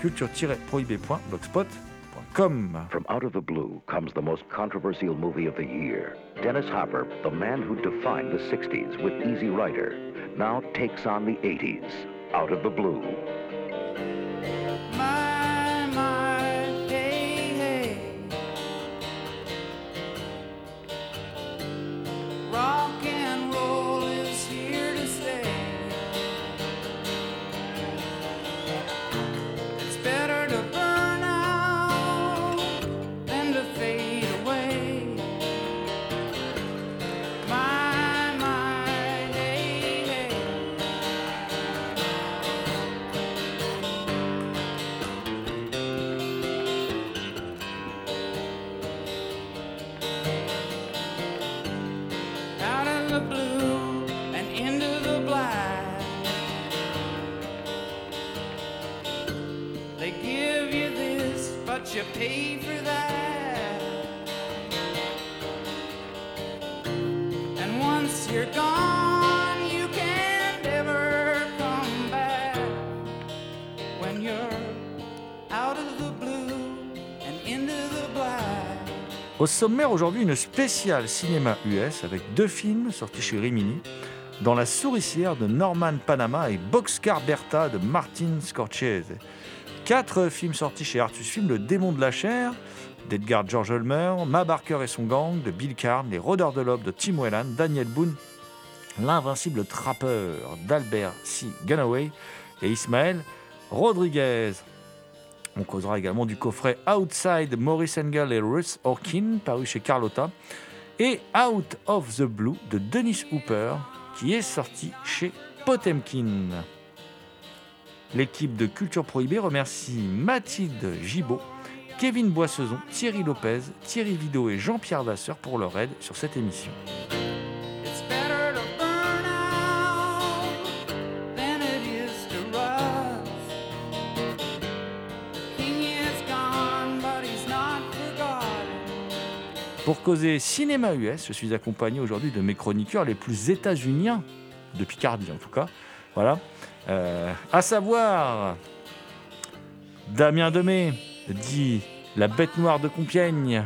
culture-prohibée.blogspot.com. From out of the blue comes the most controversial movie of the year. Dennis Hopper, the man who defined the 60s with Easy Rider, now takes on the 80s out of the blue. Sommaire aujourd'hui, une spéciale cinéma US avec deux films sortis chez Rimini, Dans la souricière de Norman Panama et Boxcar Bertha de Martin Scorsese. Quatre films sortis chez Artus Film, Le démon de la chair d'Edgar George Ulmer, Ma Barker et son gang de Bill Carn, Les rôdeurs de l'aube de Tim Whelan, Daniel Boone, L'invincible trappeur d'Albert C. Gunaway et Ismaël Rodriguez. On causera également du coffret Outside Maurice Engel et Ruth Orkin, paru chez Carlotta, et Out of the Blue de Dennis Hooper, qui est sorti chez Potemkin. L'équipe de Culture Prohibée remercie Mathilde Gibaud, Kevin Boissezon, Thierry Lopez, Thierry Vidot et Jean-Pierre Vasseur pour leur aide sur cette émission. Pour causer cinéma US, je suis accompagné aujourd'hui de mes chroniqueurs les plus états-uniens, de Picardie en tout cas. Voilà. Euh, à savoir Damien Demey, dit la bête noire de Compiègne.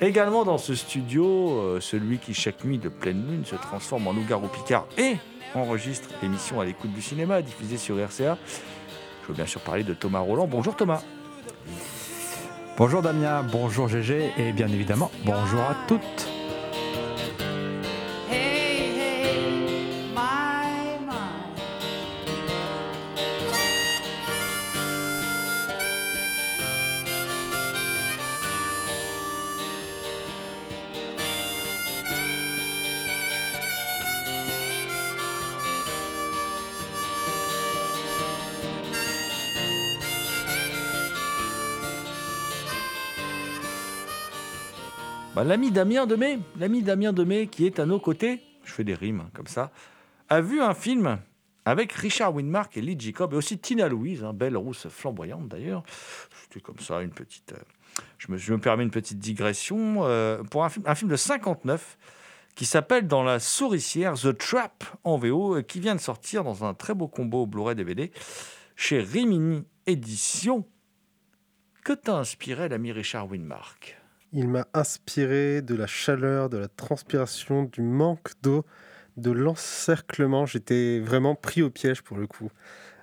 Également dans ce studio, euh, celui qui chaque nuit de pleine lune se transforme en loup-garou Picard et enregistre l'émission à l'écoute du cinéma diffusée sur RCA. Je veux bien sûr parler de Thomas Roland. Bonjour Thomas. Bonjour Damien, bonjour GG et bien évidemment bonjour à toutes. Bah, l'ami Damien Demey, l'ami Damien Demey qui est à nos côtés, je fais des rimes hein, comme ça, a vu un film avec Richard Widmark et Lee Jacob et aussi Tina Louise, hein, belle rousse flamboyante d'ailleurs. C'était comme ça une petite. euh, je, me, permets une petite digression euh, pour un film, de 59 qui s'appelle Dans la souricière The Trap en VO euh, qui vient de sortir dans un très beau combo Blu-ray DVD chez Rimini Édition. Que t'a inspiré l'ami Richard Widmark? Il m'a inspiré de la chaleur, de la transpiration, du manque d'eau, de l'encerclement. J'étais vraiment pris au piège pour le coup.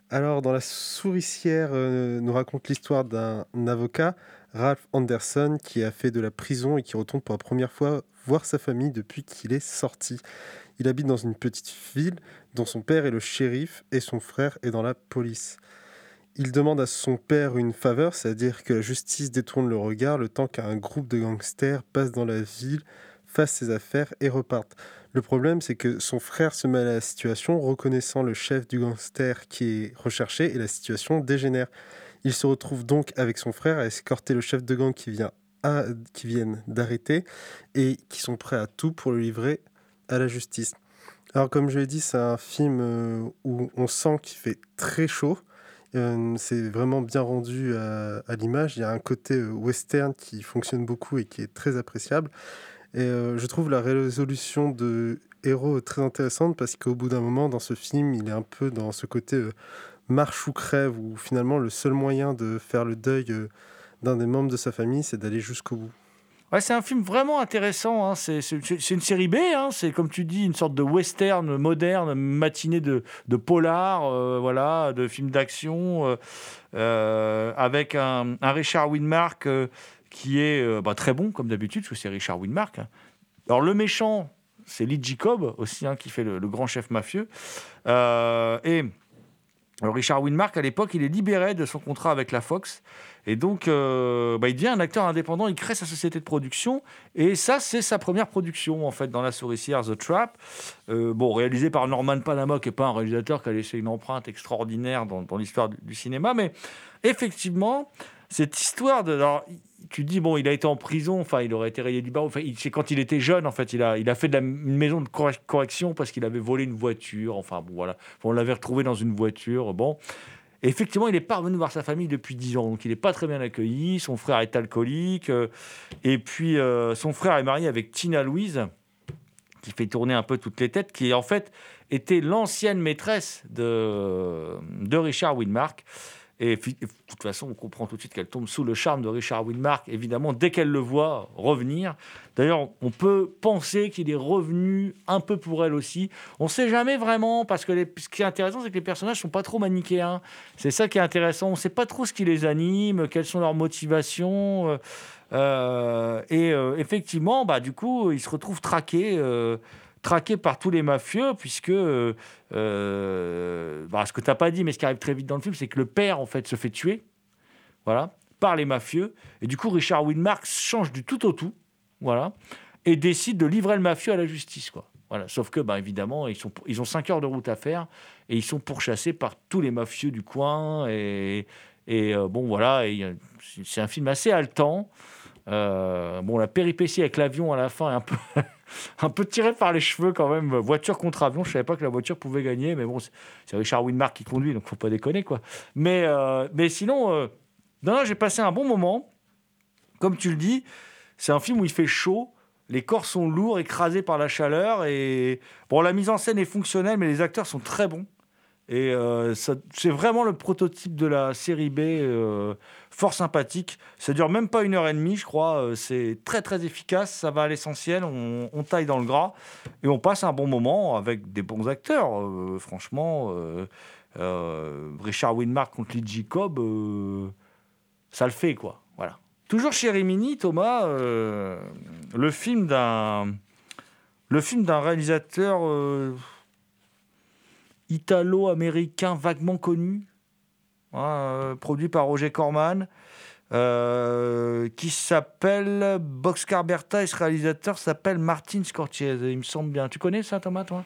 Alors, dans La souricière, euh, nous raconte l'histoire d'un avocat, Ralph Anderson, qui a fait de la prison et qui retourne pour la première fois voir sa famille depuis qu'il est sorti. Il habite dans une petite ville dont son père est le shérif et son frère est dans la police. Il demande à son père une faveur, c'est-à-dire que la justice détourne le regard le temps qu'un groupe de gangsters passe dans la ville, fasse ses affaires et reparte. Le problème, c'est que son frère se mêle à la situation, reconnaissant le chef du gangster qui est recherché, et la situation dégénère. Il se retrouve donc avec son frère à escorter le chef de gang qui vient qui viennent d'arrêter et qui sont prêts à tout pour le livrer à la justice. Alors comme je l'ai dit, c'est un film euh, où on sent qu'il fait très chaud. Euh, c'est vraiment bien rendu à, à l'image. Il y a un côté euh, western qui fonctionne beaucoup et qui est très appréciable. Et euh, je trouve la résolution de héros très intéressante parce qu'au bout d'un moment, dans ce film, il est un peu dans ce côté euh, marche ou crève où finalement le seul moyen de faire le deuil euh, d'un des membres de sa famille, c'est d'aller jusqu'au bout. Ouais, c'est un film vraiment intéressant. hein. C'est une série B. hein. C'est comme tu dis une sorte de western moderne, matinée de, de polar, euh, voilà, de film d'action, euh, euh, avec un, Richard Widmark euh, qui est bah, très bon comme d'habitude, parce que c'est Richard Widmark. hein. Alors le méchant, c'est Lee Jacob aussi, hein, qui fait le, grand chef mafieux. Et Richard Widmark, à l'époque, il est libéré de son contrat avec la Fox. Et donc, euh, bah, il devient un acteur indépendant, il crée sa société de production. Et ça, c'est sa première production, en fait, dans La Souricière, The Trap. Euh, bon, réalisé par Norman Panama, qui n'est pas un réalisateur qui a laissé une empreinte extraordinaire dans, l'histoire du, cinéma. Mais effectivement, cette histoire de. Alors, tu dis, bon, il a été en prison, enfin, il aurait été rayé du barreau. Enfin, c'est quand il était jeune, en fait, il a, il a fait de la, une maison de correc- correction parce qu'il avait volé une voiture. Enfin, bon, voilà. On l'avait retrouvé dans une voiture. Bon. Effectivement, il n'est pas revenu voir sa famille depuis 10 ans, donc il n'est pas très bien accueilli. Son frère est alcoolique. euh, et puis, euh, son frère est marié avec Tina Louise, qui fait tourner un peu toutes les têtes, qui en fait était l'ancienne maîtresse de, Richard Widmark. Et de toute façon, on comprend tout de suite qu'elle tombe sous le charme de Richard Widmark, évidemment, dès qu'elle le voit revenir. D'ailleurs, on peut penser qu'il est revenu un peu pour elle aussi. On ne sait jamais vraiment, parce que ce qui est intéressant, c'est que les personnages ne sont pas trop manichéens. C'est ça qui est intéressant. On ne sait pas trop ce qui les anime, quelles sont leurs motivations. euh, euh, et euh, effectivement, bah, du coup, ils se retrouvent traqués. Traqués par tous les mafieux, puisque euh, euh, bah, ce que tu n'as pas dit, mais ce qui arrive très vite dans le film, c'est que le père, en fait, se fait tuer, voilà, par les mafieux. Et du coup, Richard Widmark change du tout au tout, voilà, et décide de livrer le mafieux à la justice, quoi. Voilà. Sauf que, bah, évidemment, ils, sont, ils ont 5 heures de route à faire, et ils sont pourchassés par tous les mafieux du coin, et, et euh, bon, voilà, c'est un film assez haletant. Euh, bon, la péripétie avec l'avion à la fin est un peu, un peu tirée par les cheveux quand même. Voiture contre avion, je savais pas que la voiture pouvait gagner, mais bon, c'est- Richard Widmark qui conduit, donc faut pas déconner quoi. Mais, euh, mais sinon, euh, non, j'ai passé un bon moment. Comme tu le dis, c'est un film où il fait chaud, les corps sont lourds, écrasés par la chaleur, et bon, la mise en scène est fonctionnelle, mais les acteurs sont très bons. Et euh, c'est vraiment le prototype de la série B, euh, fort sympathique. Ça dure même pas une heure et demie, je crois. Euh, C'est très très efficace, ça va à l'essentiel, on, taille dans le gras et on passe un bon moment avec des bons acteurs. Franchement, Richard Widmark contre Lee Jacob, ça le fait quoi. Voilà. Toujours chez Rimini, Thomas, le film d'un le film d'un réalisateur italo-américain vaguement connu, hein, euh, produit par Roger Corman, euh, qui s'appelle Boxcar Bertha et ce réalisateur s'appelle Martin Scorsese, il me semble bien. Tu connais ça, Thomas, toi?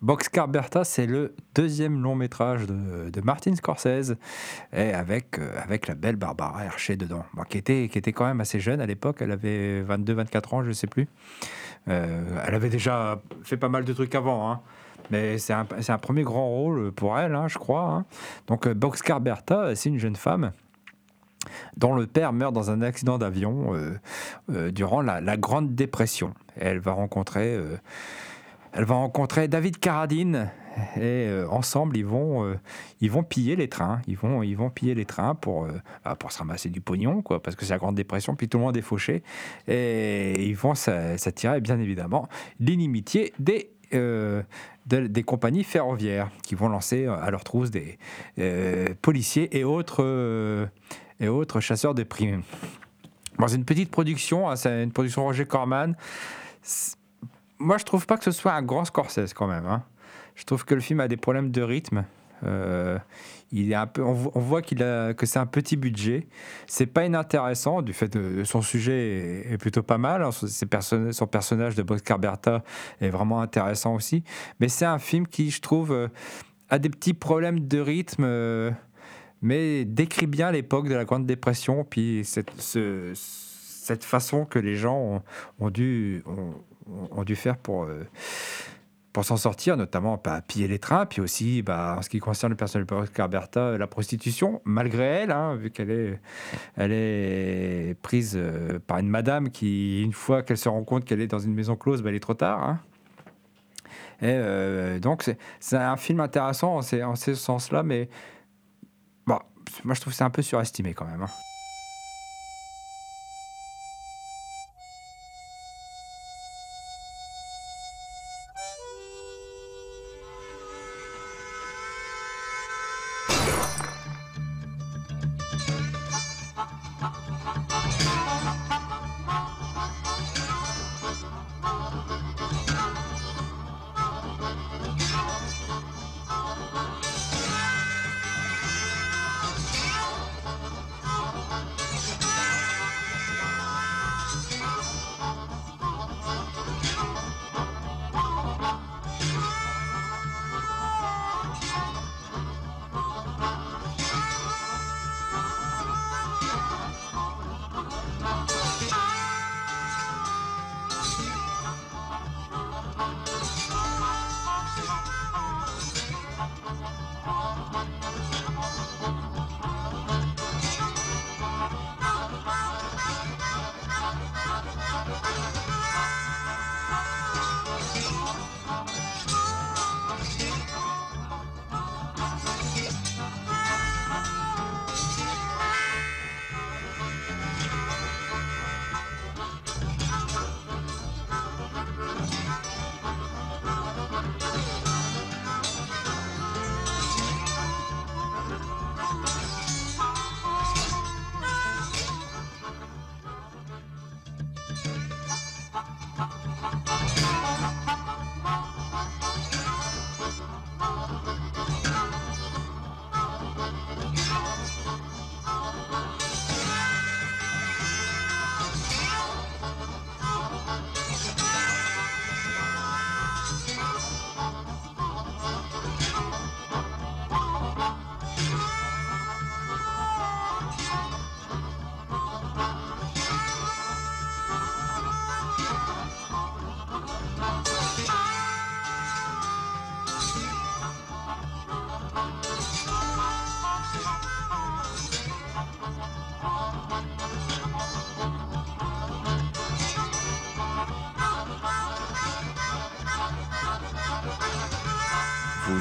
Boxcar Bertha, c'est le deuxième long métrage de, Martin Scorsese, et avec, euh, avec la belle Barbara Hershey dedans, qui, était, qui était quand même assez jeune à l'époque, elle avait 22-24 ans, je ne sais plus. Elle avait déjà fait pas mal de trucs avant, hein. Mais c'est un, premier grand rôle pour elle, hein, je crois. hein. Donc euh, Boxcar Bertha, c'est une jeune femme dont le père meurt dans un accident d'avion euh, euh, durant la, Grande Dépression. Elle va rencontrer euh, elle va rencontrer David Carradine et euh, ensemble ils vont euh, ils vont piller les trains ils vont ils vont piller les trains pour euh, bah, pour se ramasser du pognon quoi parce que c'est la grande dépression puis tout le monde est fauché et ils vont s'a- s'attirer bien évidemment l'inimitié des euh, de- des compagnies ferroviaires qui vont lancer à leur trousse des euh, policiers et autres euh, et autres chasseurs de primes. Bon, c'est une petite production, hein, c'est une production Roger Corman. Moi, je trouve pas que ce soit un grand Scorsese quand même. hein. Je trouve que le film a des problèmes de rythme. Euh, il est un peu, on, vo- on voit que c'est un petit budget. C'est pas inintéressant du fait de, son sujet est, plutôt pas mal. hein. Son personnage de Boxcar Bertha est vraiment intéressant aussi. Mais c'est un film qui, je trouve, euh, a des petits problèmes de rythme. euh, mais décrit bien l'époque de la Grande Dépression, puis cette, ce- cette façon que les gens ont, dû, ont, dû faire pour, pour s'en sortir, notamment bah, piller les trains, puis aussi, bah, en ce qui concerne le personnage de Oscar Bertha, la prostitution, malgré elle, hein, vu qu'elle est, prise euh, par une madame qui, une fois qu'elle se rend compte qu'elle est dans une maison close, bah, elle est trop tard. hein. Et euh, donc, c'est- un film intéressant en, ces- ce sens-là, mais moi je trouve que c'est un peu surestimé quand même. hein.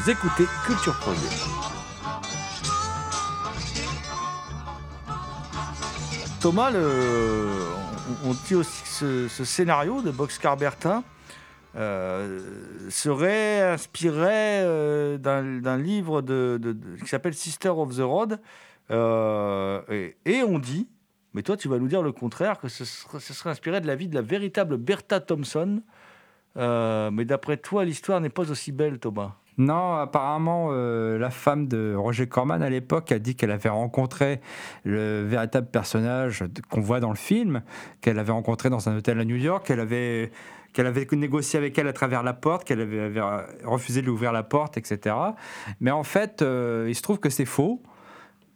Écoutez Culture Projet. Thomas, on, dit aussi que ce, scénario de Boxcar Bertha euh, serait inspiré euh, d'un livre qui s'appelle Sister of the Road. Euh, et, on dit, mais toi tu vas nous dire le contraire, que ce serait, ce serait inspiré de la vie de la véritable Bertha Thompson. Mais d'après toi, l'histoire n'est pas aussi belle, Thomas. Non, apparemment, euh, la femme de Roger Corman à l'époque a dit qu'elle avait rencontré le véritable personnage qu'on voit dans le film, qu'elle avait rencontré dans un hôtel à New York, qu'elle avait, qu'elle avait négocié avec elle à travers la porte, qu'elle avait, refusé de lui ouvrir la porte, etc. Mais en fait, euh, il se trouve que c'est faux.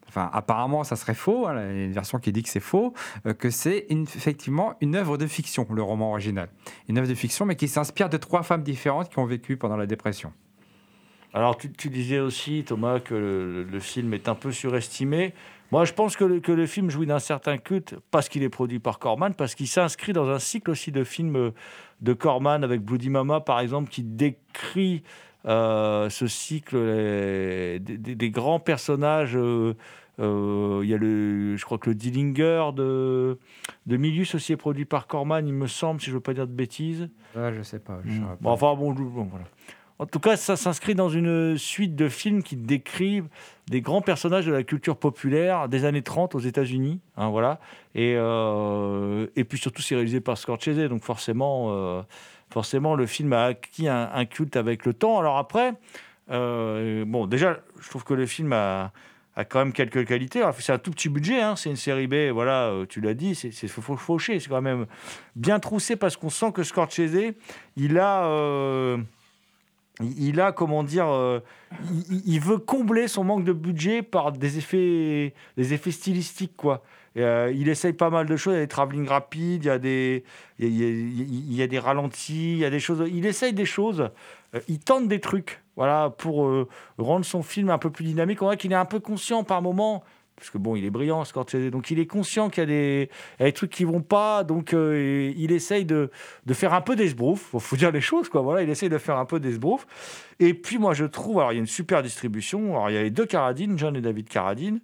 Enfin, apparemment, ça serait faux. hein, il y a une version qui dit que c'est faux, euh, que c'est effectivement une œuvre de fiction, le roman original. Une œuvre de fiction, mais qui s'inspire de trois femmes différentes qui ont vécu pendant la dépression. Alors, tu, tu disais aussi, Thomas, que le, le film est un peu surestimé. Moi, je pense que le, que le film jouit d'un certain culte parce qu'il est produit par Corman, parce qu'il s'inscrit dans un cycle aussi de films euh, de Corman avec Bloody Mama, par exemple, qui décrit euh, ce cycle les- des, grands personnages. euh, euh, Il y a le, je crois que le Dillinger de, de Milius aussi est produit par Corman, il me semble, si je ne veux pas dire de bêtises. Ah, je sais pas. je pas. Bon, enfin, bon, voilà. En tout cas, ça s'inscrit dans une suite de films qui décrivent des grands personnages de la culture populaire des années 30 aux États-Unis. hein, voilà. Et, euh, et puis surtout, c'est réalisé par Scorsese. Donc forcément, euh, forcément le film a acquis un, culte avec le temps. Alors après, euh, bon, déjà, je trouve que le film a, quand même quelques qualités. C'est un tout petit budget, hein, c'est une série B, voilà, tu l'as dit, c'est c'est fau- fauché, c'est quand même bien troussé parce qu'on sent que Scorsese, il a, il a, comment dire, euh, il, veut combler son manque de budget par des effets, des effets stylistiques, quoi. Euh, il essaye pas mal de choses, il y a des travelling rapides, il y a des, il y a, des ralentis, il y a des choses. Il essaye des choses, euh, il tente des trucs, voilà, pour rendre son film un peu plus dynamique. On voit qu'il est un peu conscient par moment, parce que bon, il est brillant, Scorsese, donc il est conscient qu'il y a des, des trucs qui vont pas, donc euh, il essaye de, faire un peu d'esbrouf. Faut, faut dire les choses, quoi. Voilà, il essaye de faire un peu d'esbrouf. Et puis moi, je trouve, alors il y a une super distribution. Il y a les deux Carradine, John et David Carradine.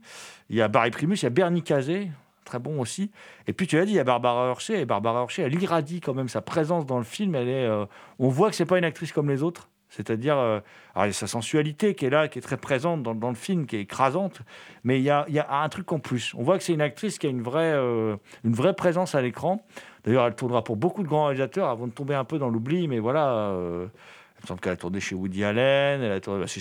Il y a Barry Primus, il y a Bernie Cazé, très bon aussi. Et puis tu l'as dit, il y a Barbara Hershey. Et Barbara Hershey, elle irradie quand même sa présence dans le film. Elle est, euh, on voit que c'est pas une actrice comme les autres. C'est-à-dire, euh, il y a sa sensualité qui est là, qui est très présente dans, le film, qui est écrasante, mais il y a, il y a un truc en plus. On voit que c'est une actrice qui a une vraie, euh, une vraie présence à l'écran. D'ailleurs, elle tournera pour beaucoup de grands réalisateurs avant de tomber un peu dans l'oubli, mais voilà. euh, il me semble qu'elle a tourné chez Woody Allen. Elle a tourné, bah,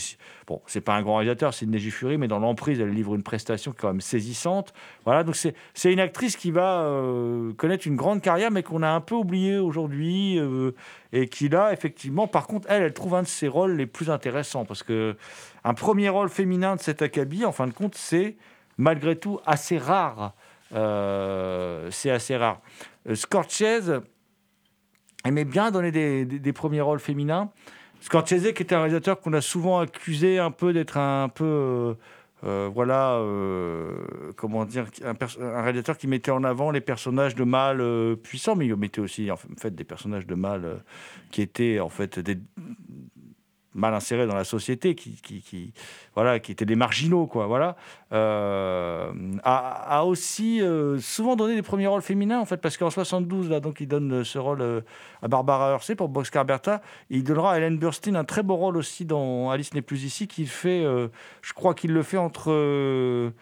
bon, c'est pas un grand réalisateur, c'est Neji Fury, mais dans l'emprise, elle livre une prestation quand même saisissante. Voilà, donc c'est une actrice qui va euh, connaître une grande carrière, mais qu'on a un peu oublié aujourd'hui, euh, et qui là, effectivement, par contre, elle, elle trouve un de ses rôles les plus intéressants, parce que un premier rôle féminin de cet acabit, en fin de compte, c'est malgré tout assez rare. Euh, c'est assez rare. Scorsese aimait bien donner des, premiers rôles féminins. Scorsese, qui était un réalisateur qu'on a souvent accusé un peu d'être un peu, euh, euh, voilà, euh, comment dire, un, réalisateur qui mettait en avant les personnages de mâles puissants, mais il mettait aussi en fait des personnages de mâles qui étaient en fait des mal insérés dans la société, qui, voilà, qui étaient des marginaux, quoi, voilà, euh, a, aussi euh, souvent donné des premiers rôles féminins, en fait, parce qu'en 72, là, donc, il donne ce rôle euh, à Barbara Hershey pour Boxcar Bertha, il donnera à Ellen Burstyn un très beau rôle aussi dans Alice n'est plus ici, qu'il fait, euh, je crois qu'il le fait entre...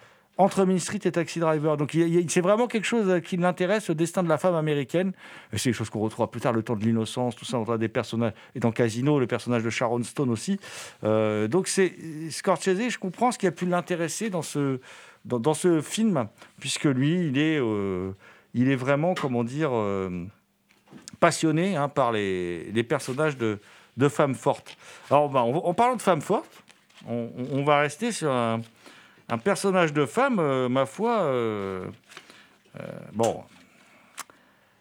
euh, entre Main Street et Taxi Driver. Donc c'est vraiment quelque chose qui l'intéresse, le destin de la femme américaine. C'est quelque chose qu'on retrouvera plus tard, le temps de l'innocence, tout ça, on voit des personnages. Et dans Casino, le personnage de Sharon Stone aussi. Euh, donc c'est Scorsese, je comprends ce qui a pu l'intéresser dans ce, dans, ce film, puisque lui, il est, euh, il est vraiment, comment dire, euh, passionné hein, par les, les personnages de, de femmes fortes. Alors, bah, en, parlant de femmes fortes, on- on va rester sur un, un personnage de femme, euh, ma foi, euh, euh, bon,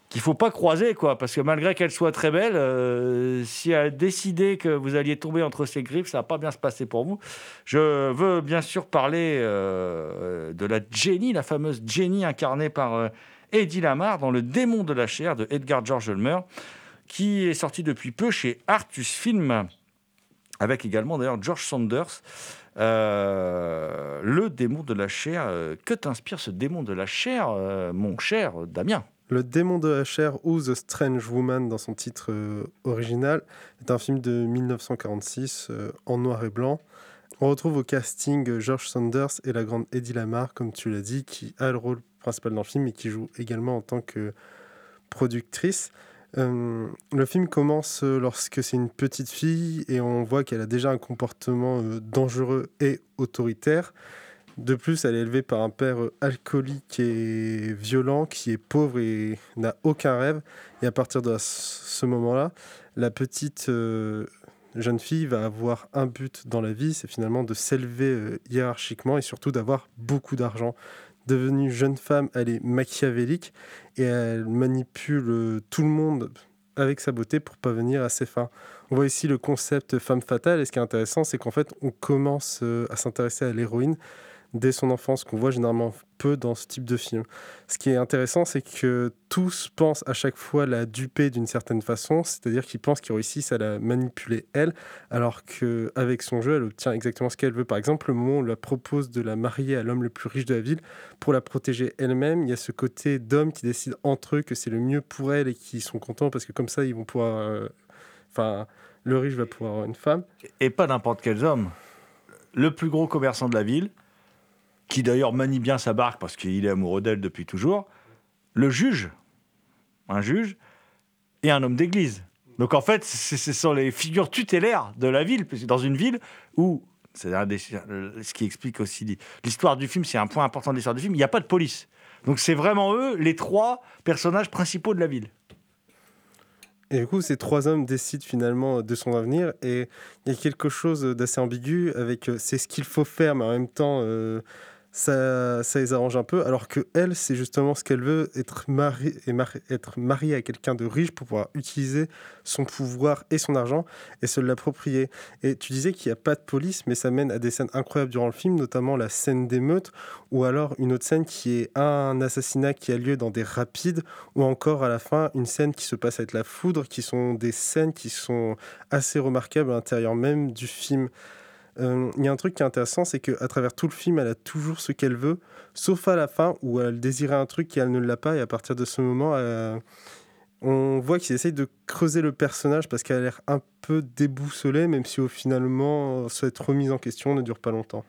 qu'il faut pas croiser, quoi, parce que malgré qu'elle soit très belle, euh, si elle a décidé que vous alliez tomber entre ses griffes, ça va pas bien se passer pour vous. Je veux bien sûr parler euh, de la Jenny, la fameuse Jenny incarnée par Eddie Lamar dans Le démon de la chair de Edgar George Ulmer, qui est sorti depuis peu chez Artus Film, avec également d'ailleurs George Saunders. Euh, le démon de la chair. euh, que t'inspire ce démon de la chair, euh, mon cher Damien Le démon de la chair ou The Strange Woman dans son titre original est un film de 1946 euh, en noir et blanc. On retrouve au casting George Saunders et la grande Eddie Lamar, comme tu l'as dit, qui a le rôle principal dans le film et qui joue également en tant que productrice. Euh, le film commence euh, lorsque c'est une petite fille et on voit qu'elle a déjà un comportement euh, dangereux et autoritaire. De plus, elle est élevée par un père alcoolique et violent qui est pauvre et n'a aucun rêve. Et à partir de ce moment-là, la petite jeune fille va avoir un but dans la vie, c'est finalement de s'élever hiérarchiquement et surtout d'avoir beaucoup d'argent. Devenue jeune femme, elle est machiavélique et elle manipule tout le monde avec sa beauté pour parvenir à ses fins. On voit ici le concept femme fatale, et ce qui est intéressant, c'est qu'en fait, on commence euh, à s'intéresser à l'héroïne dès son enfance, qu'on voit généralement peu dans ce type de film. Ce qui est intéressant, c'est que tous pensent à chaque fois la duper d'une certaine façon, c'est-à-dire qu'ils pensent qu'ils réussissent à la manipuler elle, alors qu'avec son jeu, elle obtient exactement ce qu'elle veut. Par exemple, le moment où on la propose de la marier à l'homme le plus riche de la ville pour la protéger elle-même, il y a ce côté d'hommes qui décident entre eux que c'est le mieux pour elle et qui sont contents parce que comme ça, ils vont pouvoir... euh, Enfin, le riche va pouvoir avoir une femme. Et pas n'importe quels hommes. Le plus gros commerçant de la ville, qui d'ailleurs manie bien sa barque parce qu'il est amoureux d'elle depuis toujours, le juge, un juge, et un homme d'église. Donc en fait, ce sont les figures tutélaires de la ville, parce que dans une ville où, c'est ce qui explique aussi l'histoire du film, c'est un point important de l'histoire du film, il n'y a pas de police. Donc c'est vraiment eux, les trois personnages principaux de la ville. Et du coup, ces trois hommes décident finalement de son avenir. Et il y a quelque chose d'assez ambigu avec euh, c'est ce qu'il faut faire, mais en même temps, euh, ça, ça les arrange un peu. Alors que elle, c'est justement ce qu'elle veut être mariée, et être mariée à quelqu'un de riche pour pouvoir utiliser son pouvoir et son argent et se l'approprier. Et tu disais qu'il n'y a pas de police, mais ça mène à des scènes incroyables durant le film, notamment la scène d'émeute, ou alors une autre scène qui est un assassinat qui a lieu dans des rapides, ou encore à la fin une scène qui se passe avec la foudre, qui sont des scènes qui sont assez remarquables à l'intérieur même du film. Euh, Il y a un truc qui est intéressant, c'est qu'à travers tout le film, elle a toujours ce qu'elle veut, sauf à la fin où elle désirait un truc et elle ne l'a pas, et à partir de ce moment, elle- on voit qu'ils essayent de creuser le personnage parce qu'elle a l'air un peu déboussolée, même si finalement, cette remise en question ne dure pas longtemps.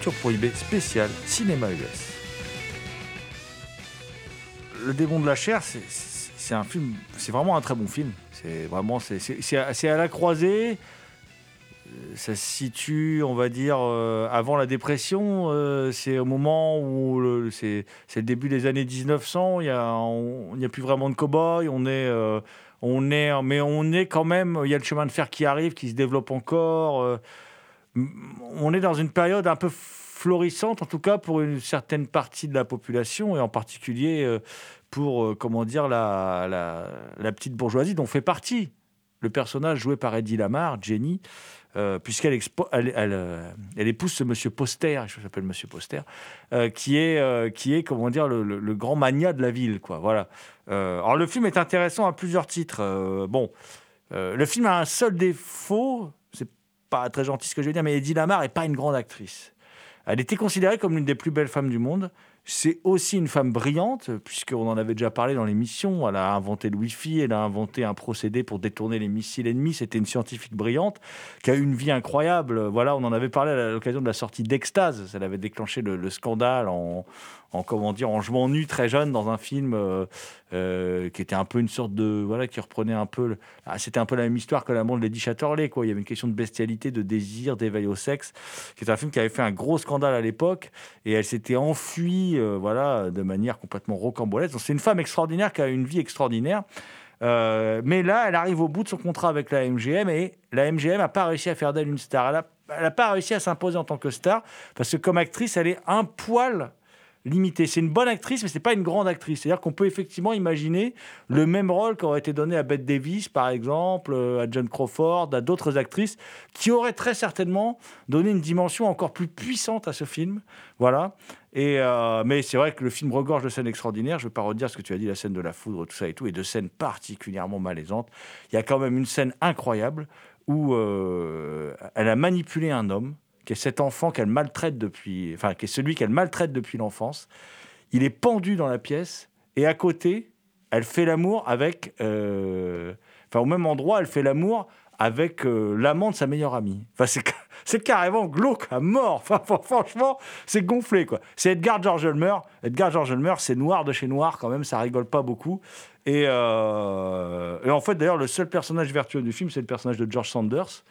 Culture Prohibée spécial Cinéma US. Le démon de la chair, c'est- un film, c'est vraiment un très bon film. C'est vraiment, c'est- à la croisée. Euh, Ça se situe, on va dire, euh, avant la dépression. euh, c'est au moment où c'est le début des années 1900. Il y a, n'y a plus vraiment de cow-boys. On est, on est, mais on est quand même. Il y a le chemin de fer qui arrive, qui se développe encore. On est dans une période un peu florissante, en tout cas pour une certaine partie de la population, et en particulier euh, pour, euh, comment dire, la, la, petite bourgeoisie dont fait partie le personnage joué par Eddie Lamar, Jenny, euh, puisqu'elle épouse ce monsieur Poster, je s'appelle monsieur Poster, qui, est, qui est, comment dire, le, grand mania de la ville, quoi. Voilà. Alors le film est intéressant à plusieurs titres. Bon, le film a un seul défaut, pas très gentil ce que je vais dire, mais Eddie Lamar est pas une grande actrice. Elle était considérée comme l'une des plus belles femmes du monde. C'est aussi une femme brillante, puisqu'on en avait déjà parlé dans l'émission. Elle a inventé le Wi-Fi, elle a inventé un procédé pour détourner les missiles ennemis. C'était une scientifique brillante qui a eu une vie incroyable. Voilà, on en avait parlé à l'occasion de la sortie d'Extase. Elle avait déclenché le, le scandale en, en comment dire, en jouant très jeune dans un film euh, euh, qui était un peu une sorte de voilà, qui reprenait un peu. ah, C'était un peu la même histoire que l'amour de Lady Chatterley. Quoi. Il y avait une question de bestialité, de désir, d'éveil au sexe, qui un film qui avait fait un gros scandale à l'époque et elle s'était enfuie, euh, voilà, de manière complètement rocambolesque. C'est une femme extraordinaire qui a une vie extraordinaire. Mais là, elle arrive au bout de son contrat avec la MGM et la MGM n'a pas réussi à faire d'elle une star. Elle n'a pas réussi à s'imposer en tant que star parce que comme actrice, elle est un poil C'est une bonne actrice, mais c'est pas une grande actrice. C'est-à-dire qu'on peut effectivement imaginer le même rôle qui aurait été donné à Bette Davis, par exemple, euh, à John Crawford, à d'autres actrices, qui auraient très certainement donné une dimension encore plus puissante à ce film. Voilà. Et euh, mais c'est vrai que le film regorge de scènes extraordinaires. Je ne vais pas redire ce que tu as dit, la scène de la foudre, tout ça et tout, et de scènes particulièrement malaisantes. Il y a quand même une scène incroyable où euh, elle a manipulé un homme, qui est cet enfant qu'elle maltraite depuis, enfin, qui est celui qu'elle maltraite depuis l'enfance. Il est pendu dans la pièce, et à côté, elle fait l'amour avec, euh, enfin, au même endroit, elle fait l'amour avec euh, l'amant de sa meilleure amie. Enfin, c'est, ca- c'est carrément glauque à mort. Enfin, fr- franchement, c'est gonflé, quoi. C'est Edgar George Ulmer. Edgar George Ulmer, c'est noir de chez noir, quand même, ça rigole pas beaucoup. Et, euh, en fait, d'ailleurs, le seul personnage vertueux du film, c'est le personnage de George Sanders,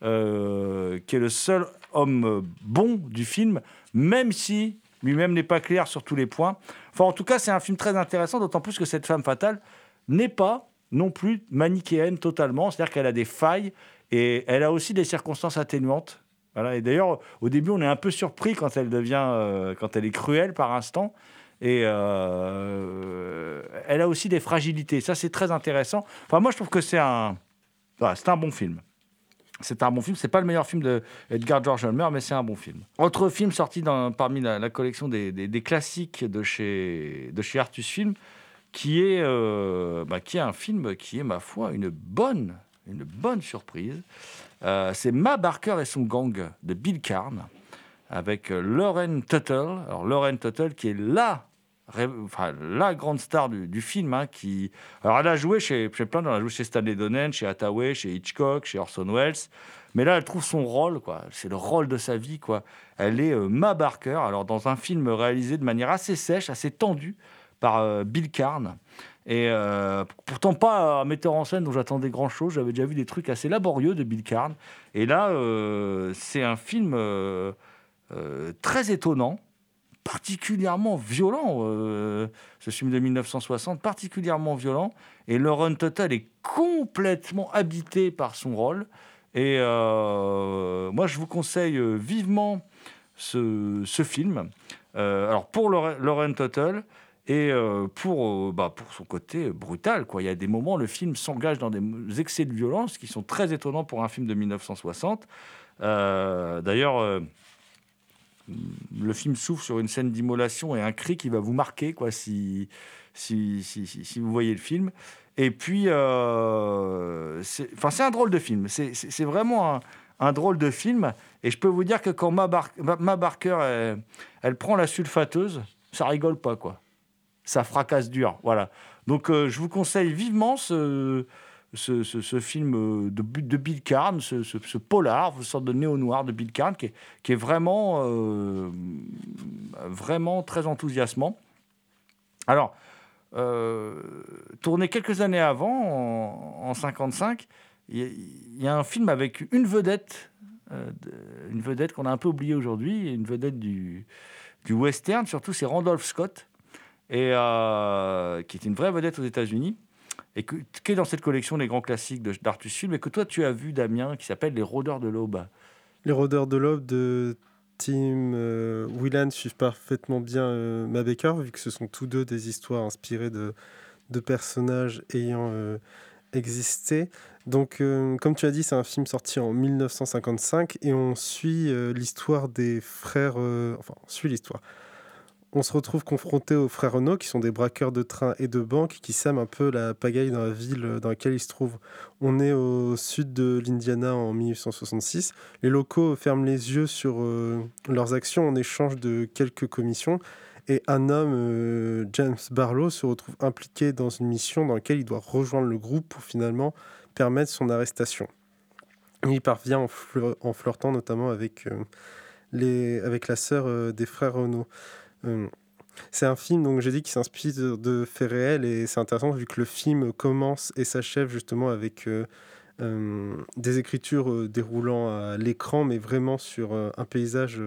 qui est le seul homme euh, bon du film, même si lui-même n'est pas clair sur tous les points. Enfin, en tout cas, c'est un film très intéressant, d'autant plus que cette femme fatale n'est pas non plus manichéenne totalement, c'est-à-dire qu'elle a des failles et elle a aussi des circonstances atténuantes. Voilà. Et d'ailleurs, au début, on est un peu surpris quand elle devient, euh, quand elle est cruelle par instant. Et euh, elle a aussi des fragilités. Ça, c'est très intéressant. Enfin, moi, je trouve que c'est un, c'est un bon film. C'est un bon film. C'est pas le meilleur film de Edgar George Ulmer, mais c'est un bon film. Autre film sorti parmi la, collection des, classiques de chez, de chez Artus Film, qui est, euh, bah, qui est un film qui est, ma foi, une bonne, une bonne surprise. Euh, c'est Ma Barker et son gang de Bill Carn, avec euh, Lauren Tuttle. Alors, Lauren Tuttle, qui est ré- la grande star du, film. hein, qui... Alors, elle a joué chez, chez plein. Elle a joué chez Stanley Donen, chez Hathaway, chez Hitchcock, chez Orson Welles. Mais là, elle trouve son rôle, quoi. C'est le rôle de sa vie, quoi. Elle est euh, Ma Barker, alors dans un film réalisé de manière assez sèche, assez tendue par euh, Bill Carn. Et euh, pourtant pas un metteur en scène dont j'attendais grand chose. J'avais déjà vu des trucs assez laborieux de Bill Carn. Et là, c'est un film très étonnant, particulièrement violent. euh, ce film de 1960, particulièrement violent. Et Lauren Tuttle est complètement habité par son rôle. Et euh, moi, je vous conseille euh, vivement ce, film. Alors, pour Lauren Tuttle, et pour, bah, pour son côté brutal. Quoi. Il y a des moments, le film s'engage dans des excès de violence qui sont très étonnants pour un film de 1960. Euh, D'ailleurs, le film s'ouvre sur une scène d'immolation et un cri qui va vous marquer quoi, si, si, si, vous voyez le film. Et puis, euh, c'est un drôle de film. C'est- vraiment un, drôle de film. Et je peux vous dire que quand Ma, Bar- Ma- Barker, elle, elle prend la sulfateuse, ça rigole pas, quoi ça fracasse dur. Voilà. Donc, euh, je vous conseille vivement ce, ce, film euh, de, de Bill Carn, ce, polar, une sorte de néo-noir de Bill Carn, qui est, vraiment, euh, vraiment très enthousiasmant. Alors, euh, tourné quelques années avant, en, en 55, il y, a- un film avec une vedette, de- une vedette qu'on a un peu oubliée aujourd'hui, une vedette du, western, surtout c'est Randolph Scott, qui est une vraie vedette aux États-Unis, et que- qui est dans cette collection des grands classiques d'Artus Film, et que toi tu as vu, Damien, qui s'appelle Les Rôdeurs de l'Aube. Les rôdeurs de l'aube de Tim euh, Whelan suivent parfaitement bien euh, Ma Baker, vu que ce sont tous deux des histoires inspirées de, de personnages ayant euh, existé. Donc, euh, comme tu as dit, c'est un film sorti en 1955 et on suit l'histoire des frères. enfin, on suit l'histoire. On se retrouve confronté aux frères Renault, qui sont des braqueurs de trains et de banques, qui sèment un peu la pagaille dans la ville dans laquelle ils se trouvent. On est au sud de l'Indiana en 1866. Les locaux ferment les yeux sur euh, leurs actions en échange de quelques commissions. Et un homme, euh, James Barlow, se retrouve impliqué dans une mission dans laquelle il doit rejoindre le groupe pour finalement permettre son arrestation. Il parvient en, flirtant notamment avec, euh, avec la sœur des frères Renault. Euh, c'est un film, donc j'ai dit, qui s'inspire de, faits réels et c'est intéressant vu que le film commence et s'achève justement avec euh, euh, des écritures déroulant à l'écran, mais vraiment sur un paysage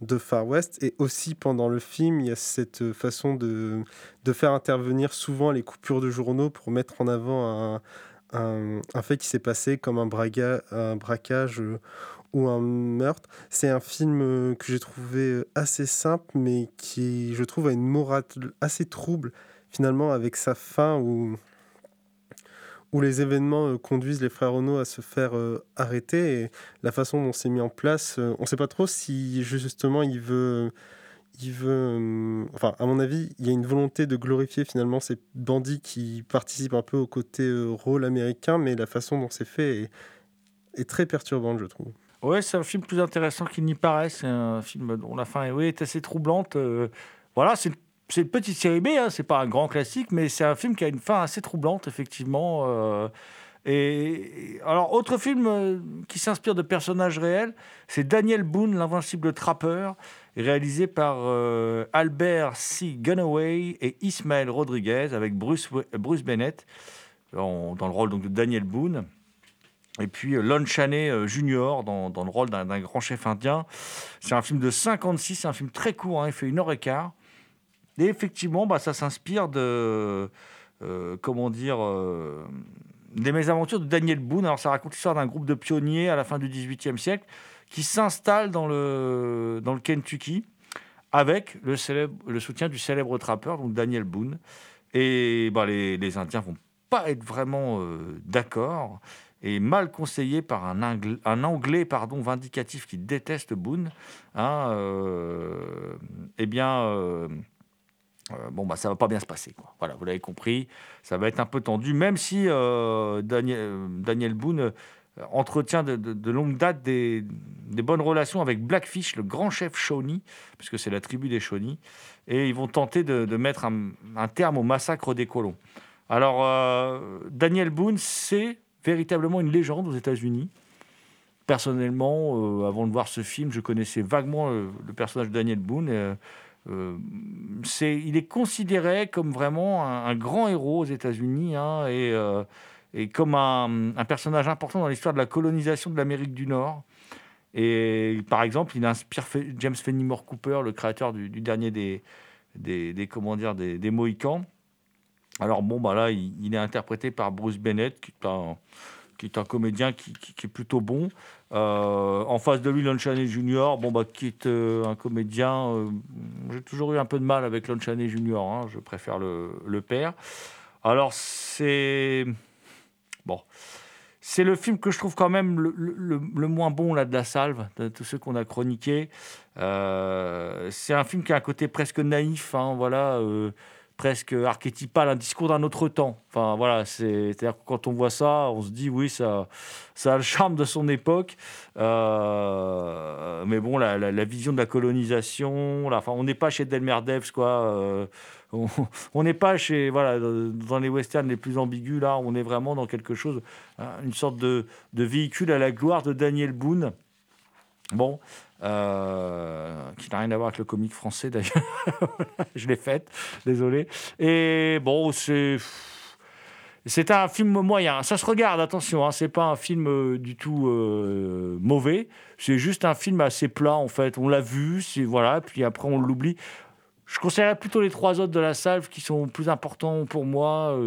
de Far West. Et aussi pendant le film, il y a cette façon de, de faire intervenir souvent les coupures de journaux pour mettre en avant un, un, fait qui s'est passé comme un, braquage ou un meurtre. C'est un film euh, que j'ai trouvé euh, assez simple, mais qui, je trouve, a une morale assez trouble, finalement, avec sa fin où, où les événements euh, conduisent les frères Renault à se faire arrêter. Et la façon dont c'est mis en place, on ne sait pas trop si, justement, il veut... Il veut, enfin, à mon avis, il y a une volonté de glorifier finalement ces bandits qui participent un peu au côté rôle américain, mais la façon dont c'est fait est, est très perturbante, je trouve. Ouais, c'est un film plus intéressant qu'il n'y paraît. C'est un film dont la fin est, oui, est assez troublante. Euh, voilà, c'est une petite série B, hein, c'est pas un grand classique, mais c'est un film qui a une fin assez troublante, effectivement. euh, et alors, autre film euh, qui s'inspire de personnages réels, c'est Daniel Boone, l'invincible trappeur, réalisé par Albert C. Gunaway et Ismaël Rodriguez, avec Bruce, Bruce Bennett en- dans le rôle donc, de Daniel Boone. Et puis euh, Lon Chaney euh, Jr. dans, le rôle d'un grand chef indien. C'est un film de 56, c'est un film très court, hein, il fait une heure et quart. Et effectivement, bah, ça s'inspire de, euh, comment dire, des mésaventures de Daniel Boone. Alors ça raconte l'histoire d'un groupe de pionniers à la fin du XVIIIe siècle qui s'installe dans le, dans le Kentucky avec le, célèbre, le soutien du célèbre trappeur, donc Daniel Boone. Et bah, les, les Indiens vont pas être vraiment d'accord et mal conseillé par un, Angl- un anglais pardon, vindicatif qui déteste Boone, hein, euh, eh bien, euh, euh, bon, bah, ça va pas bien se passer. Quoi. Voilà, vous l'avez compris, ça va être un peu tendu, même si euh, Daniel, Boone entretient de, longue date des, bonnes relations avec Blackfish, le grand chef Shawnee, puisque c'est la tribu des Shawnee, et ils vont tenter de, mettre un, terme au massacre des colons. Alors, Daniel Boone, c'est véritablement une légende aux États-Unis. Personnellement, euh, avant de voir ce film, je connaissais vaguement le, le personnage de Daniel Boone. euh, euh, c'est, il est considéré comme vraiment un, grand héros aux États-Unis hein, et, euh, comme un, personnage important dans l'histoire de la colonisation de l'Amérique du Nord. Et par exemple, il inspire James Fenimore Cooper, le créateur du, du dernier des, des, des, comment dire, des, des Mohicans. Alors bon, bah là, il, est interprété par Bruce Bennett, qui est un, qui est un comédien qui, est plutôt bon. Euh, en face de lui, Lon Chaney Jr., bon, bah, qui est euh, un comédien. euh, J'ai toujours eu un peu de mal avec Lon Chaney Jr., hein, je préfère le, le père. Alors, c'est. Bon. C'est le film que je trouve quand même le, le- moins bon là, de la salve, de tous ceux qu'on a chroniqués. C'est un film qui a un côté presque naïf, hein, voilà, presque archétypal, un discours d'un autre temps. Enfin, voilà, c'est- quand on voit ça, on se dit oui, ça, ça a le charme de son époque. Euh, mais bon, la, la- vision de la colonisation, enfin, on n'est pas chez Delmer Devs, quoi. euh, on- n'est pas chez, voilà, dans dans les westerns les plus ambigus, là, on est vraiment dans quelque chose, hein, une sorte de, de véhicule à la gloire de Daniel Boone. Bon, euh, qui n'a rien à voir avec le comique français d'ailleurs. Je l'ai faite, désolé. Et bon, c'est. C'est un film moyen. Ça se regarde, attention, hein, c'est pas un film euh, du tout euh, mauvais. C'est juste un film assez plat, en fait. On l'a vu, c'est voilà, puis après on l'oublie. Je conseillerais plutôt les trois autres de la salle qui sont plus importants pour moi,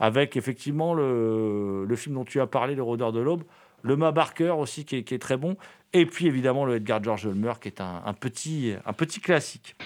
avec effectivement le, le film dont tu as parlé, Le Rôdeur de l'Aube, le Ma Barker aussi qui est très bon, et puis évidemment le Edgar George Ulmer qui est un petit classique.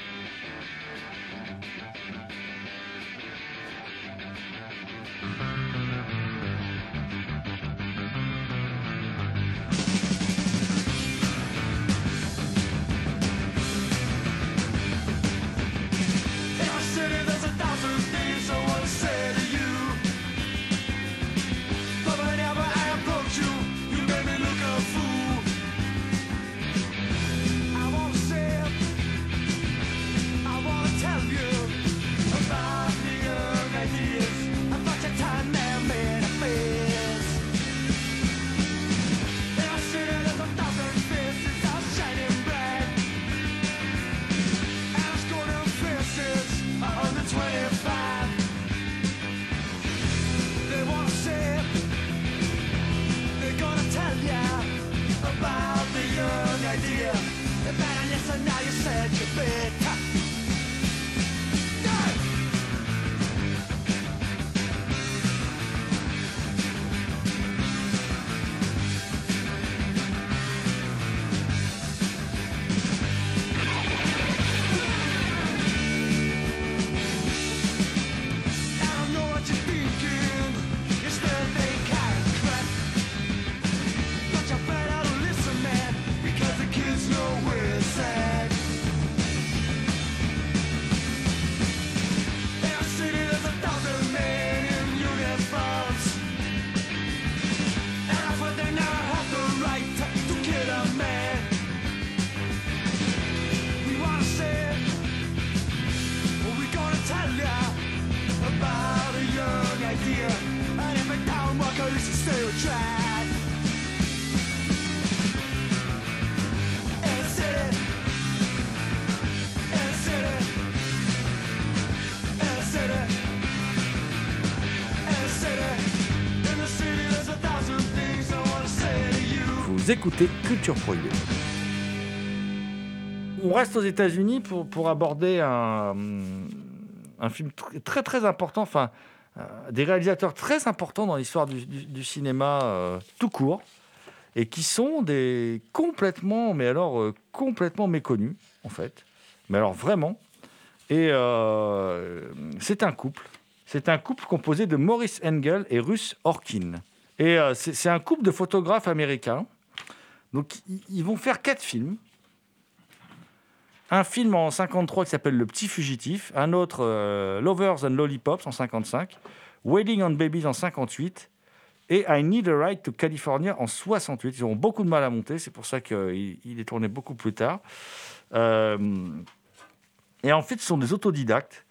Vous écoutez Culture Prohibée. On reste aux États-Unis pour, pour aborder un, un film tr- très très important, enfin euh, des réalisateurs très importants dans l'histoire du, cinéma euh, tout court et qui sont des complètement, mais alors euh, complètement méconnus en fait, mais alors vraiment. Et c'est un couple, c'est un couple composé de Maurice Engel et Russ Orkin. Et c'est un couple de photographes américains. Donc ils- vont faire quatre films. Un film en 53 qui s'appelle Le Petit Fugitif, un autre euh, Lovers and Lollipops en 55, Wedding on Babies en 58 et I Need a Ride to California en 68. Ils auront beaucoup de mal à monter, c'est pour ça qu'il il est tourné beaucoup plus tard. Euh, et en fait, ce sont des autodidactes.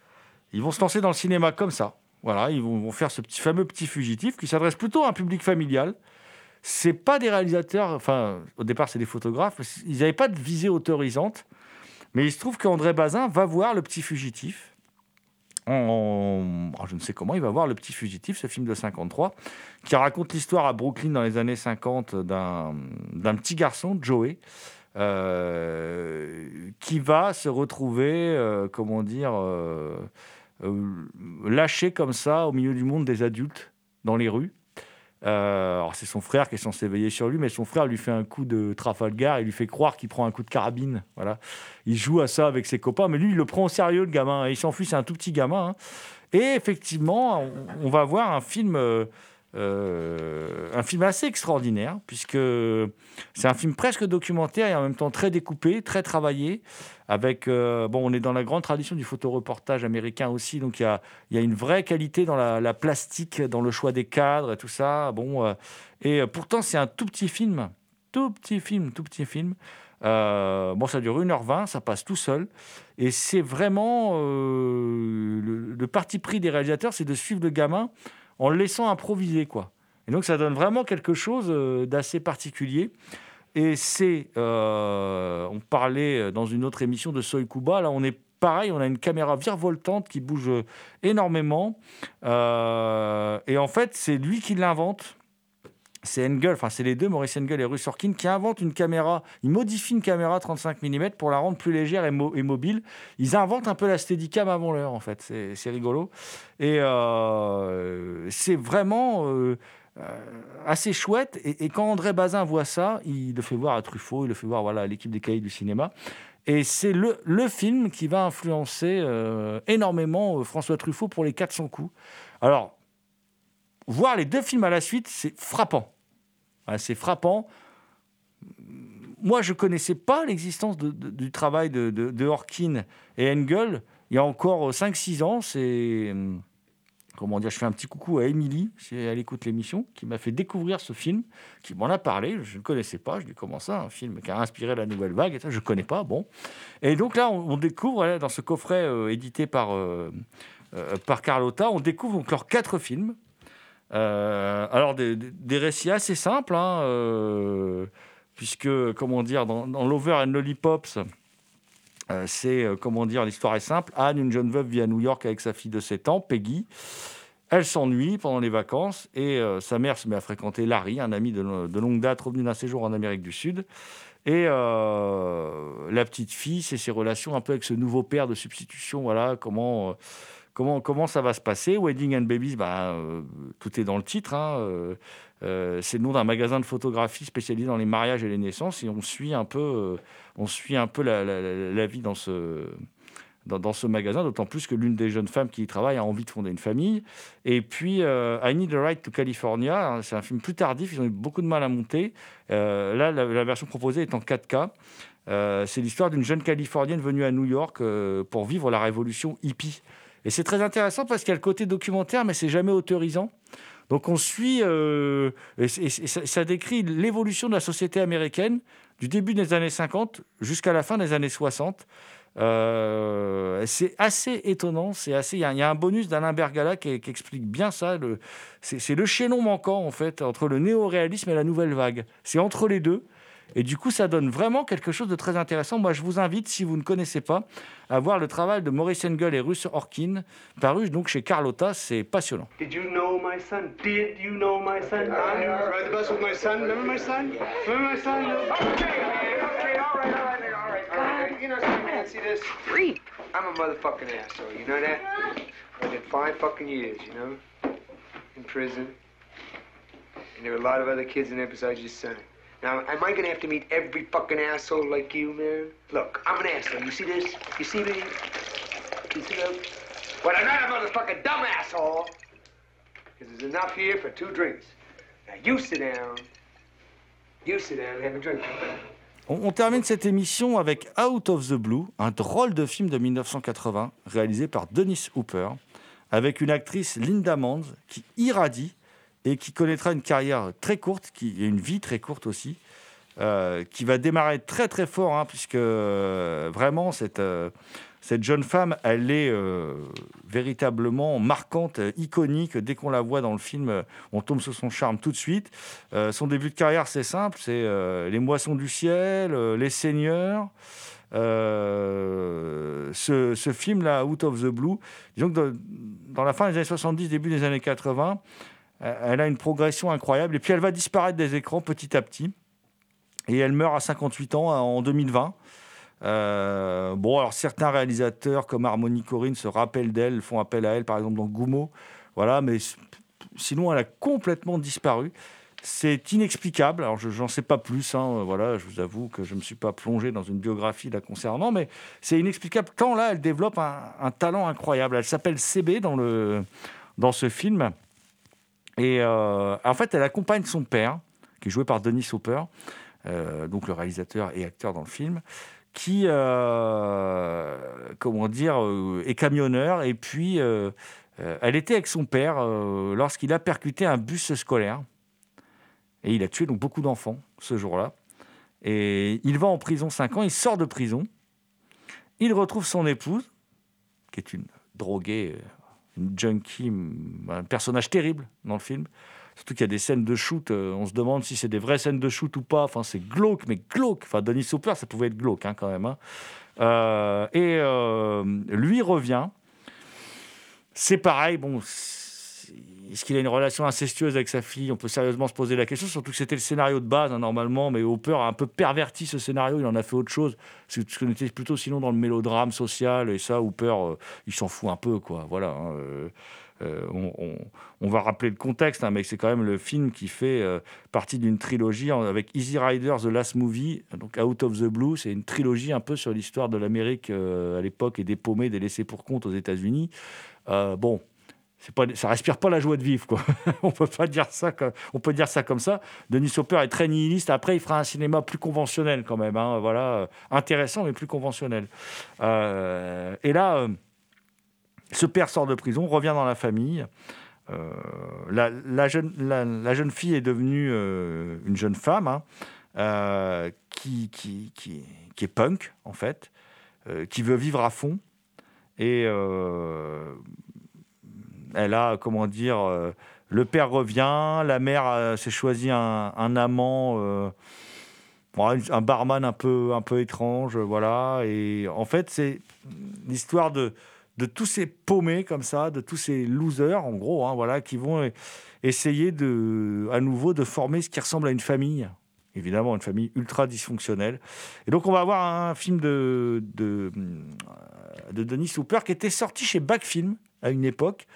Ils vont se lancer dans le cinéma comme ça. Voilà, ils vont, faire ce fameux petit fugitif qui s'adresse plutôt à un public familial. C'est pas des réalisateurs, enfin, au départ, c'est des photographes. Ils n'avaient pas de visée autorisante. Mais il se trouve qu'André Bazin va voir le petit fugitif. En- je ne sais comment, il va voir le petit fugitif, ce film de 53, qui raconte l'histoire à Brooklyn dans les années 50 d'un petit garçon, Joey, euh, qui va se retrouver, euh, comment dire, euh, lâché comme ça au milieu du monde des adultes dans les rues. Euh, alors c'est son frère qui est censé veiller sur lui, mais son frère lui fait un coup de Trafalgar et lui fait croire qu'il prend un coup de carabine. Voilà, il joue à ça avec ses copains, mais lui il le prend au sérieux le gamin. Il s'enfuit, c'est un tout petit gamin. hein. Et effectivement, on, on va voir un film, euh, euh, un film assez extraordinaire puisque c'est un film presque documentaire et en même temps très découpé, très travaillé. Avec euh, bon, on est dans la grande tradition du photoreportage américain aussi, donc il y a, une vraie qualité dans la, la plastique, dans le choix des cadres et tout ça. Bon, euh, et pourtant c'est un tout petit film, tout petit film, tout petit film. Bon, ça dure 1h20, ça passe tout seul. Et c'est vraiment le parti pris des réalisateurs, c'est de suivre le gamin en le laissant improviser, quoi. Et donc, ça donne vraiment quelque chose euh, d'assez particulier. Et c'est, euh, on parlait dans une autre émission de Soy Kuba, là on est pareil, on a une caméra virevoltante qui bouge énormément. Euh, et en fait, c'est lui qui l'invente. C'est Engel, enfin c'est les deux, Maurice Engel et Russ qui inventent une caméra, ils modifient une caméra 35 mm pour la rendre plus légère et, mo- et mobile. Ils inventent un peu la Steadicam avant l'heure, en fait, c'est rigolo. Et euh, c'est vraiment euh, euh, assez chouette. Et, quand André Bazin voit ça, il le fait voir à Truffaut, il le fait voir à l'équipe des cahiers du cinéma. Et c'est le, film qui va influencer énormément François Truffaut pour les 400 coups. Alors, voir les deux films à la suite, c'est frappant. C'est frappant. Moi, je ne connaissais pas l'existence du travail de, de, Horkin et Engel il y a encore 5-6 ans. C'est. hum, Comment dire Je fais un petit coucou à Émilie, si elle écoute l'émission, qui m'a fait découvrir ce film, qui m'en a parlé. Je ne connaissais pas. Je dis comment ça Un film qui a inspiré la nouvelle vague et je ne connais pas. Bon. Et donc là, on, découvre, dans ce coffret euh, édité par, euh, euh, par Carlotta, on découvre donc leurs quatre films. Euh, alors, des, récits assez simples, hein, euh, puisque, comment dire, dans, dans Lover and Lollipops, euh, c'est, comment dire, l'histoire est simple. Anne, une jeune veuve, vit à New York avec sa fille de 7 ans, Peggy. Elle s'ennuie pendant les vacances et sa mère se met à fréquenter Larry, un ami de, de longue date revenu d'un séjour en Amérique du Sud. Et la petite fille, c'est ses relations un peu avec ce nouveau père de substitution. Voilà, comment, comment, ça va se passer? Wedding and Babies, bah, euh, tout est dans le titre. hein, euh, euh, c'est le nom d'un magasin de photographie spécialisé dans les mariages et les naissances. Et on suit un peu, on suit un peu la, vie dans ce, dans, ce magasin, d'autant plus que l'une des jeunes femmes qui y travaille a envie de fonder une famille. Et puis, I Need a Ride to California, hein, c'est un film plus tardif, ils ont eu beaucoup de mal à monter. Là, la, version proposée est en 4K. Euh, c'est l'histoire d'une jeune Californienne venue à New York pour vivre la révolution hippie. Et c'est très intéressant parce qu'il y a le côté documentaire, mais c'est jamais autorisant. Donc on suit, euh, et, ça, décrit l'évolution de la société américaine du début des années 50 jusqu'à la fin des années 60. Euh, c'est assez étonnant. C'est assez. Il y, a- un bonus d'Alain Bergala qui, explique bien ça. c'est le chaînon manquant en fait entre le néo-réalisme et la nouvelle vague. C'est entre les deux. Et du coup, ça donne vraiment quelque chose de très intéressant. Moi, je vous invite, si vous ne connaissez pas, à voir le travail de Maurice Engel et Russ Orkin, paru donc chez Carlotta. C'est passionnant. Did you know my son? Did you know my son? I ride the bus with my son. Remember my son? Remember my son? Okay, okay, all right, all right, all right, all right. You know something, man? See this? Freak. I'm a motherfucking asshole. You know that? I did five fucking years, you know, in prison. And there were a lot of other kids in there besides your son. Now, am I gonna have to meet every fucking asshole like you, man? Look, I'm an asshole. You see this? You see me? You see that? But I'm not a motherfucking dumb asshole. Because there's enough here for two drinks. Now you sit down. You sit down and have a drink. On, on termine cette émission avec Out of the Blue, un drôle de film de 1980 réalisé par Dennis Hooper, avec une actrice Linda Manz qui irradie et qui connaîtra une carrière très courte, qui et une vie très courte aussi, euh, qui va démarrer très très fort, hein, puisque euh, vraiment cette, euh, cette jeune femme, elle est véritablement marquante, iconique. Dès qu'on la voit dans le film, on tombe sous son charme tout de suite. Son début de carrière, c'est simple, c'est Les Moissons du Ciel, Les Seigneurs. Ce, film-là, Out of the Blue, disons dans, la fin des années 70, début des années 80, euh, elle a une progression incroyable et puis elle va disparaître des écrans petit à petit. Et elle meurt à 58 ans en 2020. Euh, bon, alors certains réalisateurs comme Harmony Corinne se rappellent d'elle, font appel à elle, par exemple dans Goumo. Voilà, mais sinon elle a complètement disparu. C'est inexplicable. Alors, je n'en sais pas plus. hein, Voilà, je vous avoue que je ne me suis pas plongé dans une biographie la concernant, mais c'est inexplicable. Tant là, elle développe un, un talent incroyable. Elle s'appelle CB dans, le, dans ce film. Et euh, en fait, elle accompagne son père, qui est joué par Denis Hopper, euh, donc le réalisateur et acteur dans le film, qui, euh, comment dire, est camionneur. Et puis, elle était avec son père lorsqu'il a percuté un bus scolaire. Et il a tué donc beaucoup d'enfants ce jour-là. Et il va en prison 5 ans, il sort de prison, il retrouve son épouse, qui est une droguée, junkie, un personnage terrible dans le film. Surtout qu'il y a des scènes de shoot, euh, on se demande si c'est des vraies scènes de shoot ou pas. Enfin, c'est glauque, mais glauque. Enfin, Denis Hopper, ça pouvait être glauque hein, quand même. hein. Euh, et euh, lui revient. C'est pareil, bon, est-ce qu'il a une relation incestueuse avec sa fille? On peut sérieusement se poser la question, surtout que c'était le scénario de base, hein, normalement, mais Hopper a un peu perverti ce scénario, il en a fait autre chose. Ce qu'on était plutôt sinon dans le mélodrame social, et ça, Hopper, euh, il s'en fout un peu, quoi. Voilà. hein, euh, euh, on, va rappeler le contexte, hein, mais c'est quand même le film qui fait euh, partie d'une trilogie avec Easy Rider, The Last Movie, donc Out of the Blue. C'est une trilogie un peu sur l'histoire de l'Amérique à l'époque et des paumés, des laissés pour compte aux États-Unis. Bon, pas, ça respire pas la joie de vivre, quoi. on peut pas dire ça, comme, on peut dire ça comme ça. Denis Hopper est très nihiliste. Après, il fera un cinéma plus conventionnel quand même, hein, voilà, intéressant mais plus conventionnel. Euh, et là, euh, ce père sort de prison, revient dans la famille. Euh, la, la jeune, la, jeune fille est devenue une jeune femme hein, qui, qui, qui, qui est punk, en fait, qui veut vivre à fond. Et elle a, comment dire, euh, le père revient, la mère euh, s'est choisi un, amant, euh, un- barman un peu, un peu étrange, voilà. Et en fait, c'est l'histoire de, de tous ces paumés comme ça, de tous ces losers, en gros, hein, voilà, qui vont euh, essayer de, à nouveau de former ce qui ressemble à une famille. Évidemment, une famille ultra dysfonctionnelle. Et donc, on va avoir un film de, de, de Denis Hooper qui était sorti chez Backfilm à une époque,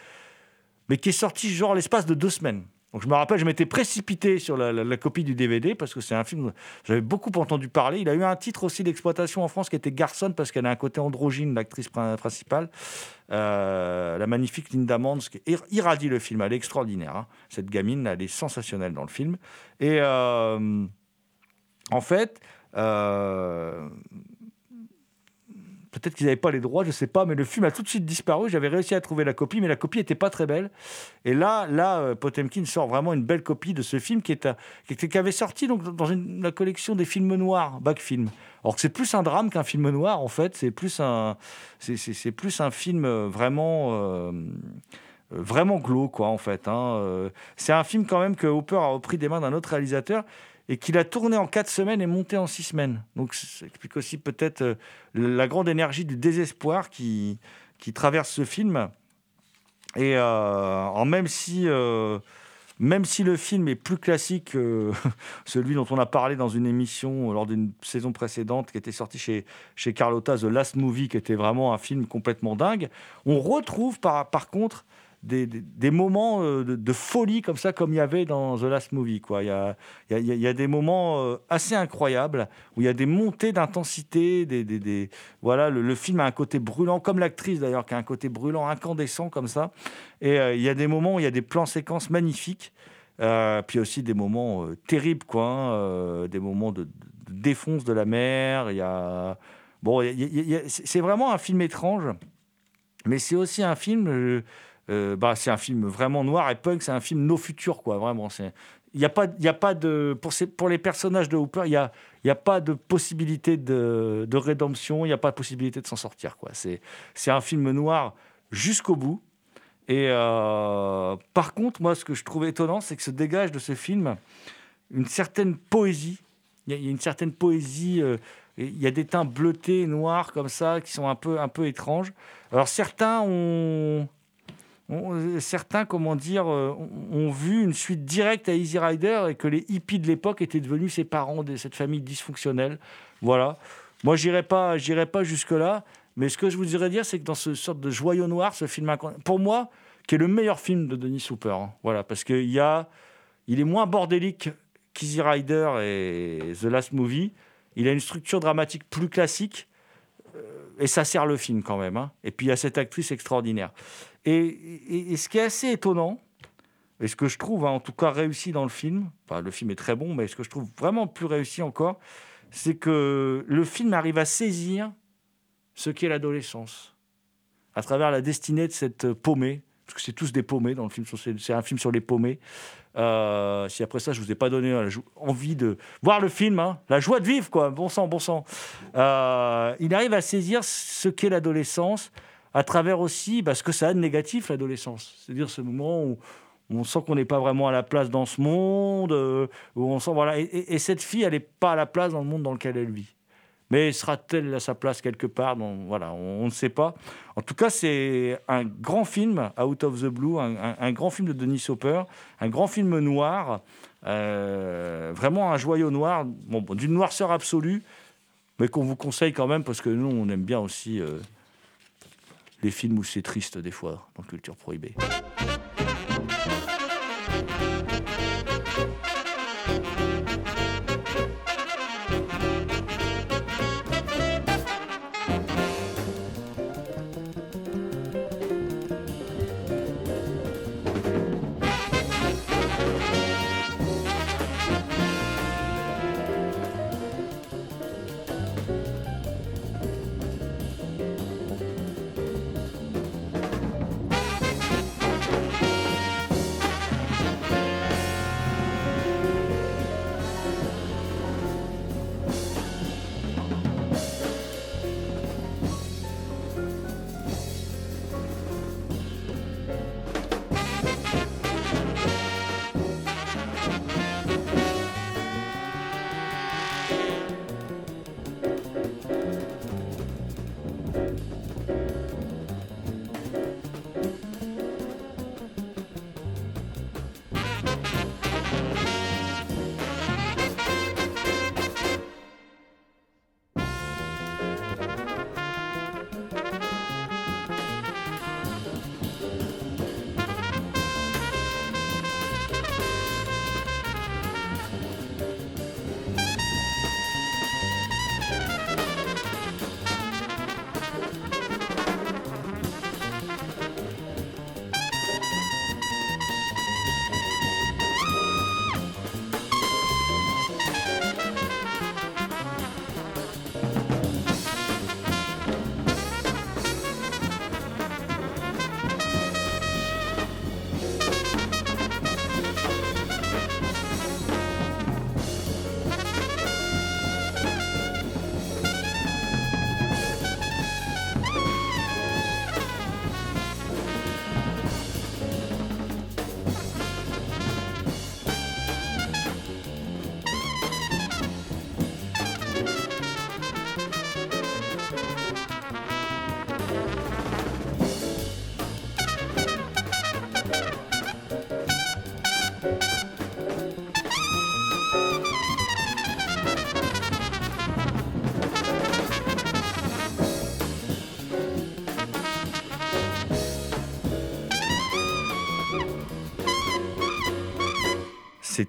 mais qui est sorti genre l'espace de deux semaines. Donc je me rappelle, je m'étais précipité sur la, copie du DVD parce que c'est un film j'avais beaucoup entendu parler. Il a eu un titre aussi d'exploitation en France qui était Garçon parce qu'elle a un côté androgyne, l'actrice prin- principale, Euh, la magnifique Linda Mans, qui ir- irradie le film, elle est extraordinaire. hein. Cette gamine, elle est sensationnelle dans le film. Et euh, en fait, euh, Peut-être qu'ils n'avaient pas les droits, je ne sais pas, mais le film a tout de suite disparu. J'avais réussi à trouver la copie, mais la copie n'était pas très belle. Et là, là, euh, Potemkin sort vraiment une belle copie de ce film qui, est qui, avait sorti donc, dans la collection des films noirs, Back Film. Alors que c'est plus un drame qu'un film noir, en fait. C'est plus un, c'est, plus un film euh, vraiment. euh, euh, vraiment glauque, quoi, en fait. hein. C'est un film, quand même, que Hooper a repris des mains d'un autre réalisateur et qu'il a tourné en quatre semaines et monté en six semaines. Donc, ça explique aussi peut-être euh, la grande énergie du désespoir qui, traverse ce film. Et euh, même si, euh, même si le film est plus classique que celui dont on a parlé dans une émission lors d'une saison précédente qui était sortie chez, chez Carlotta, The Last Movie, qui était vraiment un film complètement dingue, on retrouve par, par contre des, des- moments euh, de, folie comme ça, comme il y avait dans The Last Movie. Quoi. Il, y a, il, y a, des moments euh, assez incroyables où il y a des montées d'intensité. Des, des- voilà, le, film a un côté brûlant, comme l'actrice d'ailleurs, qui a un côté brûlant, incandescent comme ça. Et euh, il y a des moments où il y a des plans séquences magnifiques. Euh, puis aussi des moments euh, terribles, quoi, hein, euh, des moments de, de défonce de la mer. Il y a bon, c'est vraiment un film étrange, mais c'est aussi un film. euh, euh, bah, c'est un film vraiment noir et punk. C'est un film no futur, quoi. Vraiment, c'est. Il n'y a pas, a pas de pour ces, pour les personnages de Hooper, il y a, a pas de possibilité de, de rédemption. Il n'y a pas de possibilité de s'en sortir, quoi. C'est, c'est un film noir jusqu'au bout. Et euh, par contre, moi, ce que je trouve étonnant, c'est que se dégage de ce film une certaine poésie. Il y a, une certaine poésie. euh, il y a des teints bleutés, noirs, comme ça, qui sont un peu, un peu étranges. Alors, certains ont. Euh, certains, comment dire, euh, ont vu une suite directe à Easy Rider et que les hippies de l'époque étaient devenus ses parents de cette famille dysfonctionnelle. Voilà. Moi, j'irai pas, j'irai pas jusque-là. Mais ce que je voudrais dire, c'est que dans ce sorte de joyau noir, ce film, pour moi, qui est le meilleur film de Denis Hooper. hein. Voilà, parce qu'il a, il est moins bordélique qu'Easy Rider et The Last Movie. Il a une structure dramatique plus classique euh, et ça sert le film quand même. hein. Et puis il y a cette actrice extraordinaire. Et, ce qui est assez étonnant, et ce que je trouve hein, en tout cas réussi dans le film, le film est très bon, mais ce que je trouve vraiment plus réussi encore, c'est que le film arrive à saisir ce qu'est l'adolescence à travers la destinée de cette paumée. parce que c'est tous des paumés dans le film. C'est un film sur les paumés. Euh, si après ça, je vous ai pas donné envie de voir le film, hein, la joie de vivre, quoi. Bon sang, bon sang. Euh, il arrive à saisir ce qu'est l'adolescence à travers aussi bah, ce que ça a de négatif, l'adolescence. C'est-à-dire ce moment où on sent qu'on n'est pas vraiment à la place dans ce monde, euh, où on sent voilà. Et, et- et cette fille, elle n'est pas à la place dans le monde dans lequel elle vit. Mais sera-t-elle à sa place quelque part Bon, Voilà, on, ne sait pas. En tout cas, c'est un grand film, Out of the Blue, un, grand film de Denis Hopper, un grand film noir, euh, vraiment un joyau noir, bon, d'une noirceur absolue, mais qu'on vous conseille quand même parce que nous, on aime bien aussi euh, les films où c'est triste des fois, dans Culture Prohibée.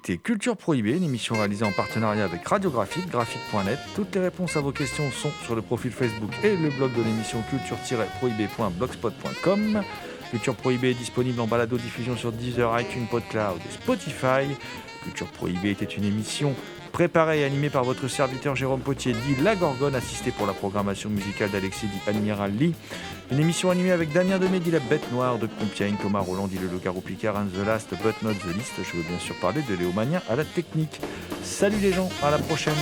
Culture Prohibée, une émission réalisée en partenariat avec Radiographique, graphique.net. Toutes les réponses à vos questions sont sur le profil Facebook et le blog de l'émission culture-prohibée.blogspot.com. Culture Prohibée est disponible en balado-diffusion sur Deezer, iTunes, PodCloud et Spotify. Culture Prohibée était une émission préparée et animée par votre serviteur Jérôme Potier, dit La Gorgone, assisté pour la programmation musicale d'Alexis dit Admiral Lee. Une émission animée avec Damien Demé, dit La Bête Noire de Compiègne, Thomas Roland, dit Le Loup-Garou and the Last but not the least. Je veux bien sûr parler de Léomania à la technique. Salut les gens, à la prochaine.